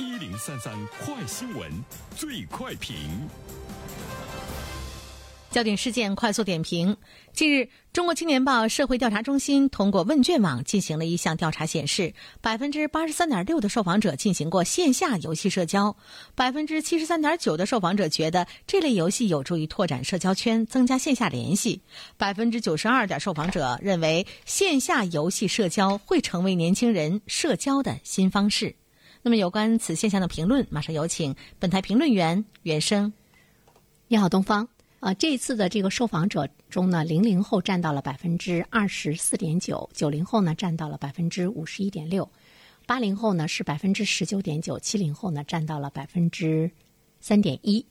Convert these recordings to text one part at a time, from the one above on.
一零三三快新闻，最快评。焦点事件快速点评。近日，中国青年报社会调查中心通过问卷网进行了一项调查，显示百分之八十三点六的受访者进行过线下游戏社交，百分之七十三点九的受访者觉得这类游戏有助于拓展社交圈、增加线下联系，百分之九十二点受访者认为线下游戏社交会成为年轻人社交的新方式。那么，有关此现象的评论，马上有请本台评论员袁生。你好，东方。呃，这次的这个受访者中呢，零零后占到了百分之二十四点九，九零后呢占到了百分之五十一点六，八零后呢是百分之十九点九，七零后呢占到了百分之三点一，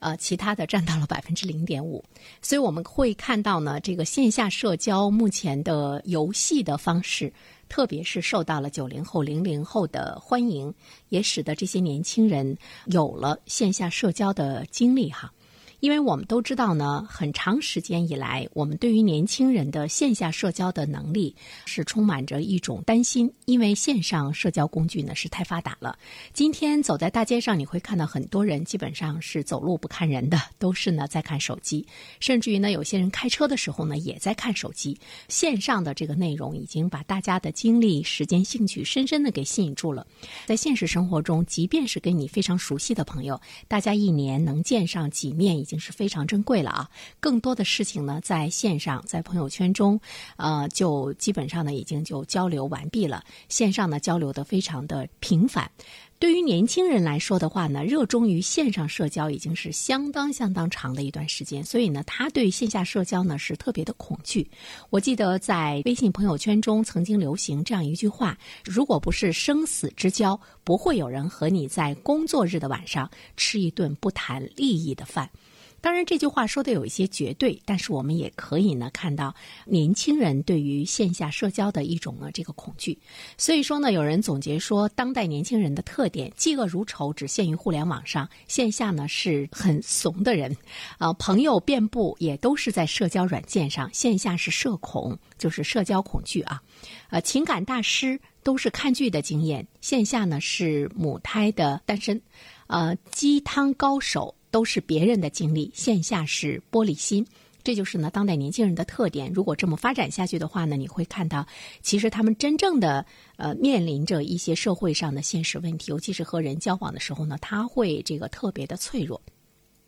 呃，其他的占到了百分之零点五。所以我们会看到呢，这个线下社交目前的游戏的方式，特别是受到了九零后、零零后的欢迎，也使得这些年轻人有了线下社交的经历哈。因为我们都知道呢，很长时间以来，我们对于年轻人的线下社交的能力是充满着一种担心，因为线上社交工具呢是太发达了。今天走在大街上，你会看到很多人基本上是走路不看人的，都是呢在看手机，甚至于呢有些人开车的时候呢也在看手机。线上的这个内容已经把大家的精力、时间、兴趣深深的给吸引住了。在现实生活中，即便是跟你非常熟悉的朋友，大家一年能见上几面。已经是非常珍贵了啊！更多的事情呢，在线上，在朋友圈中，呃，就基本上呢，已经就交流完毕了。线上呢，交流的非常的频繁。对于年轻人来说的话呢，热衷于线上社交已经是相当相当长的一段时间，所以呢，他对线下社交呢是特别的恐惧。我记得在微信朋友圈中曾经流行这样一句话：“如果不是生死之交，不会有人和你在工作日的晚上吃一顿不谈利益的饭。”当然，这句话说的有一些绝对，但是我们也可以呢看到年轻人对于线下社交的一种呢这个恐惧。所以说呢，有人总结说，当代年轻人的特点，嫉恶如仇只限于互联网上，线下呢是很怂的人，啊，朋友遍布也都是在社交软件上，线下是社恐，就是社交恐惧啊，呃，情感大师都是看剧的经验，线下呢是母胎的单身，呃，鸡汤高手。都是别人的经历，线下是玻璃心，这就是呢当代年轻人的特点。如果这么发展下去的话呢，你会看到，其实他们真正的呃面临着一些社会上的现实问题，尤其是和人交往的时候呢，他会这个特别的脆弱。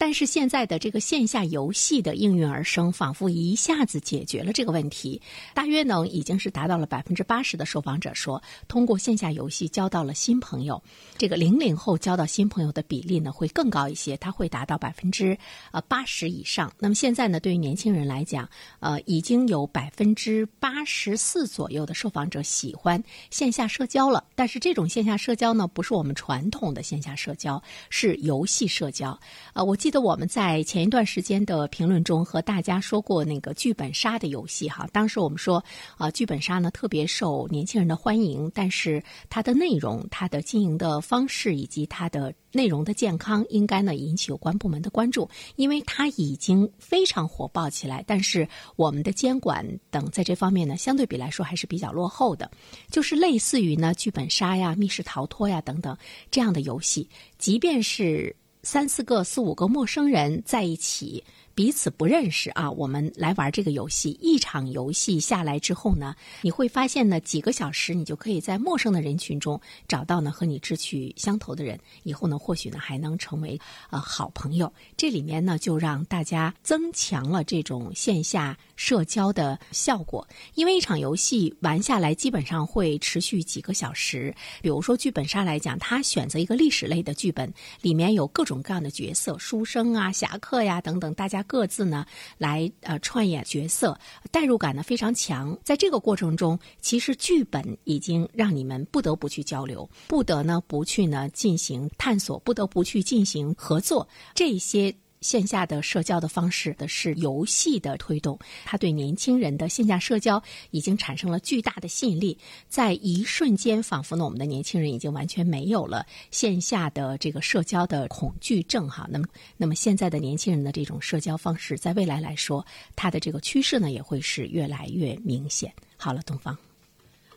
但是现在的这个线下游戏的应运而生，仿佛一下子解决了这个问题。大约呢，已经是达到了百分之八十的受访者说，通过线下游戏交到了新朋友。这个零零后交到新朋友的比例呢，会更高一些，它会达到百分之呃八十以上。那么现在呢，对于年轻人来讲，呃，已经有百分之八十四左右的受访者喜欢线下社交了。但是这种线下社交呢，不是我们传统的线下社交，是游戏社交。呃，我记。记得我们在前一段时间的评论中和大家说过那个剧本杀的游戏哈，当时我们说啊，剧本杀呢特别受年轻人的欢迎，但是它的内容、它的经营的方式以及它的内容的健康，应该呢引起有关部门的关注，因为它已经非常火爆起来，但是我们的监管等在这方面呢，相对比来说还是比较落后的，就是类似于呢剧本杀呀、密室逃脱呀等等这样的游戏，即便是。三四个、四五个陌生人在一起。彼此不认识啊，我们来玩这个游戏。一场游戏下来之后呢，你会发现呢，几个小时你就可以在陌生的人群中找到呢和你志趣相投的人。以后呢，或许呢还能成为呃好朋友。这里面呢，就让大家增强了这种线下社交的效果。因为一场游戏玩下来，基本上会持续几个小时。比如说剧本杀来讲，他选择一个历史类的剧本，里面有各种各样的角色，书生啊、侠客呀等等，大家。各自呢来呃串演角色，代入感呢非常强。在这个过程中，其实剧本已经让你们不得不去交流，不得呢不去呢进行探索，不得不去进行合作。这些。线下的社交的方式的是游戏的推动，它对年轻人的线下社交已经产生了巨大的吸引力。在一瞬间，仿佛呢，我们的年轻人已经完全没有了线下的这个社交的恐惧症哈。那么，那么现在的年轻人的这种社交方式，在未来来说，它的这个趋势呢，也会是越来越明显。好了，东方，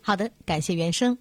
好的，感谢原生。